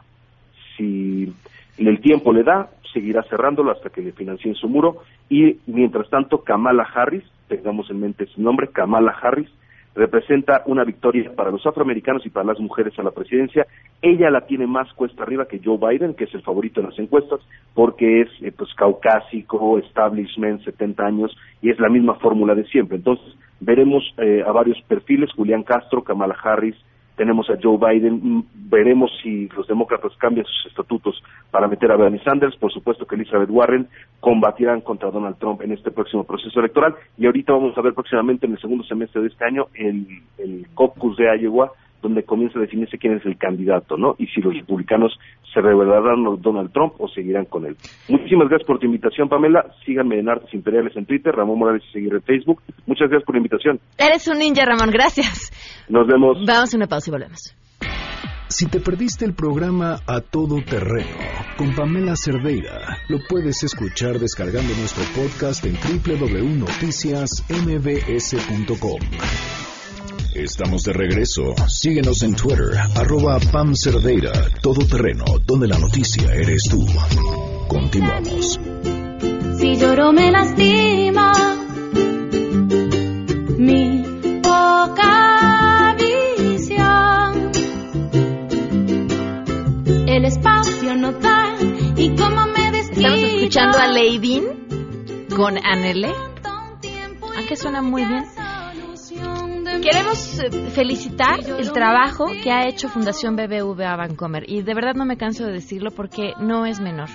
Si el tiempo le da, seguirá cerrándolo hasta que le financien su muro, y mientras tanto, Kamala Harris, tengamos en mente su nombre, Kamala Harris, representa una victoria para los afroamericanos y para las mujeres a la presidencia. Ella la tiene más cuesta arriba que Joe Biden, que es el favorito en las encuestas, porque es eh, pues caucásico, establishment, 70 años, y es la misma fórmula de siempre. Entonces, veremos eh, a varios perfiles, Julián Castro, Kamala Harris, tenemos a Joe Biden, mm, veremos si los demócratas cambian sus estatutos para meter a Bernie Sanders, por supuesto que Elizabeth Warren combatirán contra Donald Trump en este próximo proceso electoral. Y ahorita vamos a ver próximamente en el segundo semestre de este año el, el caucus de Iowa donde comienza a definirse quién es el candidato, ¿no? Y si los republicanos se revelarán a Donald Trump o seguirán con él. Muchísimas gracias por tu invitación, Pamela. Síganme en Artes Imperiales en Twitter, Ramón Morales y seguir en Facebook. Muchas gracias por la invitación. Eres un ninja, Ramón, gracias. Nos vemos. Vamos a una pausa y volvemos. Si te perdiste el programa A Todo Terreno con Pamela Cerdeira, lo puedes escuchar descargando nuestro podcast en www.noticiasmbs.com. Estamos de regreso. Síguenos en Twitter, arroba Pam Cerdeira, Todo Terreno, donde la noticia eres tú. Continuamos. Si lloro me lastima mi poca visión. El espacio no da y como me despido. Estamos escuchando a Leidin con Anele. Aunque suena muy bien. Queremos eh, felicitar el trabajo que ha hecho Fundación BBVA Bancomer y de verdad no me canso de decirlo porque no es menor.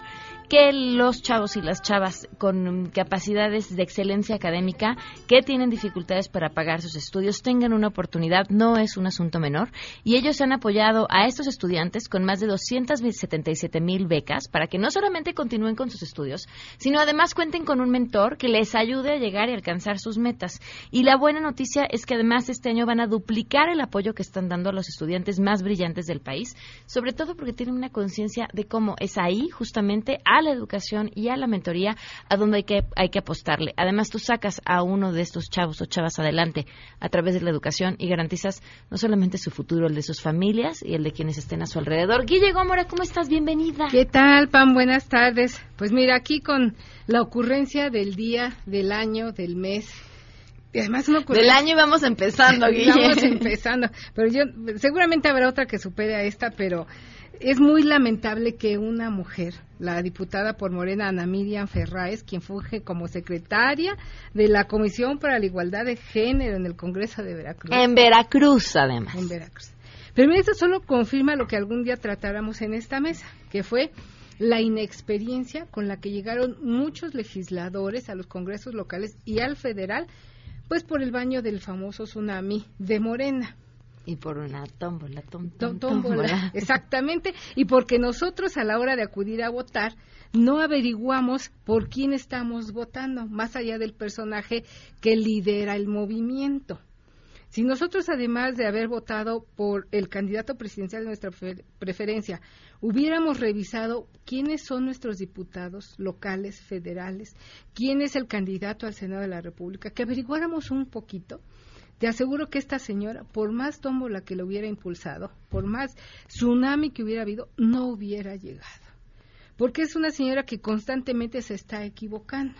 Que los chavos y las chavas con capacidades de excelencia académica que tienen dificultades para pagar sus estudios tengan una oportunidad no es un asunto menor y ellos han apoyado a estos estudiantes con más de 277 mil becas para que no solamente continúen con sus estudios, sino además cuenten con un mentor que les ayude a llegar y alcanzar sus metas. Y la buena noticia es que además este año van a duplicar el apoyo que están dando a los estudiantes más brillantes del país, sobre todo porque tienen una conciencia de cómo es ahí justamente a la educación y a la mentoría a donde hay que, hay que apostarle. Además, tú sacas a uno de estos chavos o chavas adelante a través de la educación y garantizas no solamente su futuro, el de sus familias y el de quienes estén a su alrededor. Guille Gómora, ¿cómo estás? Bienvenida. ¿Qué tal, Pam? Buenas tardes. Pues mira, aquí con la ocurrencia del día, del año, del mes. Y además una Del año vamos empezando, Guille. Vamos empezando. Pero yo, seguramente habrá otra que supere a esta, pero es muy lamentable que una mujer, la diputada por Morena, Ana Miriam Ferráez, quien funge como secretaria de la Comisión para la Igualdad de Género en el Congreso de Veracruz. En Veracruz, además. En Veracruz. Pero mira, esto solo confirma lo que algún día tratáramos en esta mesa, que fue la inexperiencia con la que llegaron muchos legisladores a los congresos locales y al federal, pues por el baño del famoso tsunami de Morena. Y por una tómbola, tom, tom, tómbola, tómbola. exactamente, y porque nosotros a la hora de acudir a votar no averiguamos por quién estamos votando, más allá del personaje que lidera el movimiento. Si nosotros, además de haber votado por el candidato presidencial de nuestra prefer- preferencia, hubiéramos revisado quiénes son nuestros diputados locales, federales, quién es el candidato al Senado de la República, que averiguáramos un poquito, te aseguro que esta señora, por más tómbola que lo hubiera impulsado, por más tsunami que hubiera habido, no hubiera llegado. Porque es una señora que constantemente se está equivocando.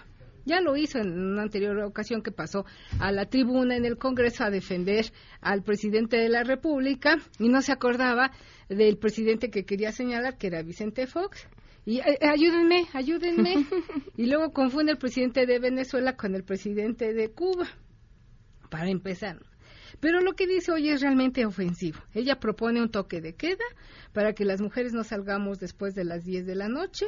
Ya lo hizo en una anterior ocasión que pasó a la tribuna en el Congreso a defender al presidente de la República y no se acordaba del presidente que quería señalar, que era Vicente Fox. Y eh, ayúdenme, ayúdenme. y luego confunde el presidente de Venezuela con el presidente de Cuba para empezar. Pero lo que dice hoy es realmente ofensivo. Ella propone un toque de queda para que las mujeres no salgamos después de las 10 de la noche.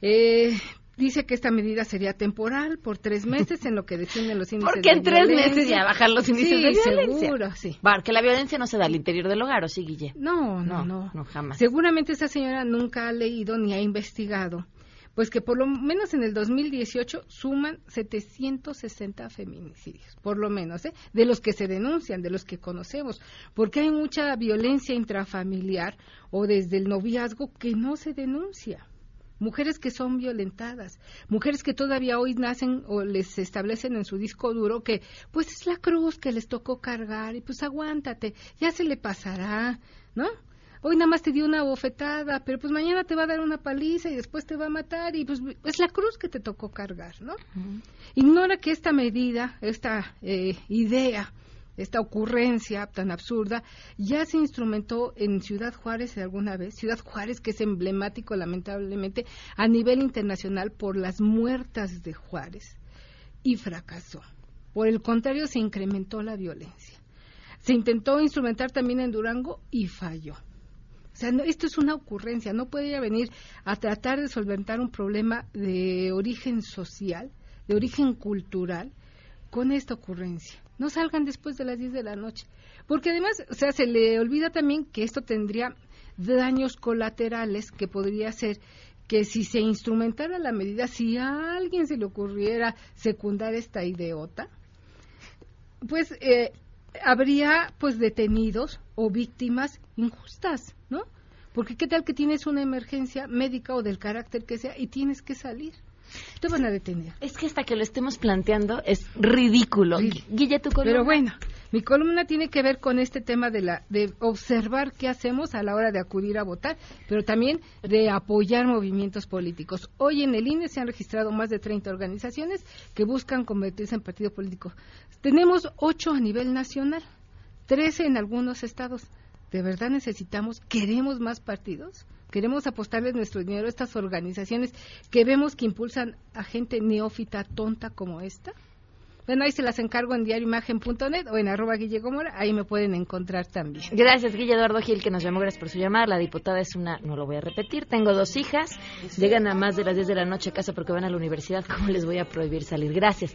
Eh, dice que esta medida sería temporal por tres meses en lo que definen los índices Porque de en tres violencia. meses ya bajar los índices Sí, de violencia. seguro, sí. Porque la violencia no se da al interior del hogar, ¿o sí, Guille? No, no, no. No, jamás. Seguramente esa señora nunca ha leído ni ha investigado, pues que por lo menos en el 2018 suman 760 feminicidios, por lo menos, ¿eh? de los que se denuncian, de los que conocemos, porque hay mucha violencia intrafamiliar o desde el noviazgo que no se denuncia. Mujeres que son violentadas, mujeres que todavía hoy nacen o les establecen en su disco duro que pues es la cruz que les tocó cargar y pues aguántate, ya se le pasará, ¿no? Hoy nada más te dio una bofetada, pero pues mañana te va a dar una paliza y después te va a matar y pues es la cruz que te tocó cargar, ¿no? Ignora que esta medida, esta eh, idea, esta ocurrencia tan absurda, ya se instrumentó en Ciudad Juárez alguna vez. Ciudad Juárez, que es emblemático, lamentablemente, a nivel internacional por las muertas de Juárez, y fracasó. Por el contrario, se incrementó la violencia. Se intentó instrumentar también en Durango y falló. Sea, no- esto es una ocurrencia, no puede venir a tratar de solventar un problema de origen social, de origen cultural, con esta ocurrencia. No salgan después de las 10 de la noche. Porque además, o sea, se le olvida también que esto tendría daños colaterales que podría ser que si se instrumentara la medida, si a alguien se le ocurriera secundar esta idiota, pues eh, habría pues detenidos o víctimas injustas, ¿no? Porque qué tal que tienes una emergencia médica o del carácter que sea y tienes que salir. Te van a detener. Es que hasta que lo estemos planteando es ridículo. Guille, tu columna. Pero bueno, mi columna tiene que ver con este tema de la de observar qué hacemos a la hora de acudir a votar, pero también de apoyar movimientos políticos. Hoy en el INE se han registrado más de 30 organizaciones que buscan convertirse en partido político. Tenemos ocho a nivel nacional, 13 en algunos estados. ¿De verdad necesitamos, queremos más partidos? ¿Queremos apostarles nuestro dinero a estas organizaciones que vemos que impulsan a gente neófita tonta como esta? Bueno, ahí se las encargo en diarioimagen.net o en arroba Guille Gómora, ahí me pueden encontrar también. Gracias, Guille Eduardo Gil, que nos llamó. Gracias por su llamada. La diputada es una, no lo voy a repetir, tengo dos hijas. Llegan a más de las 10 de la noche a casa porque van a la universidad. ¿Cómo les voy a prohibir salir? Gracias.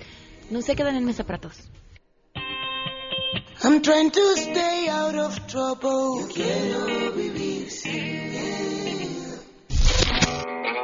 No se quedan en mesa para todos. I'm trying to stay out of trouble. Yo quiero vivir sin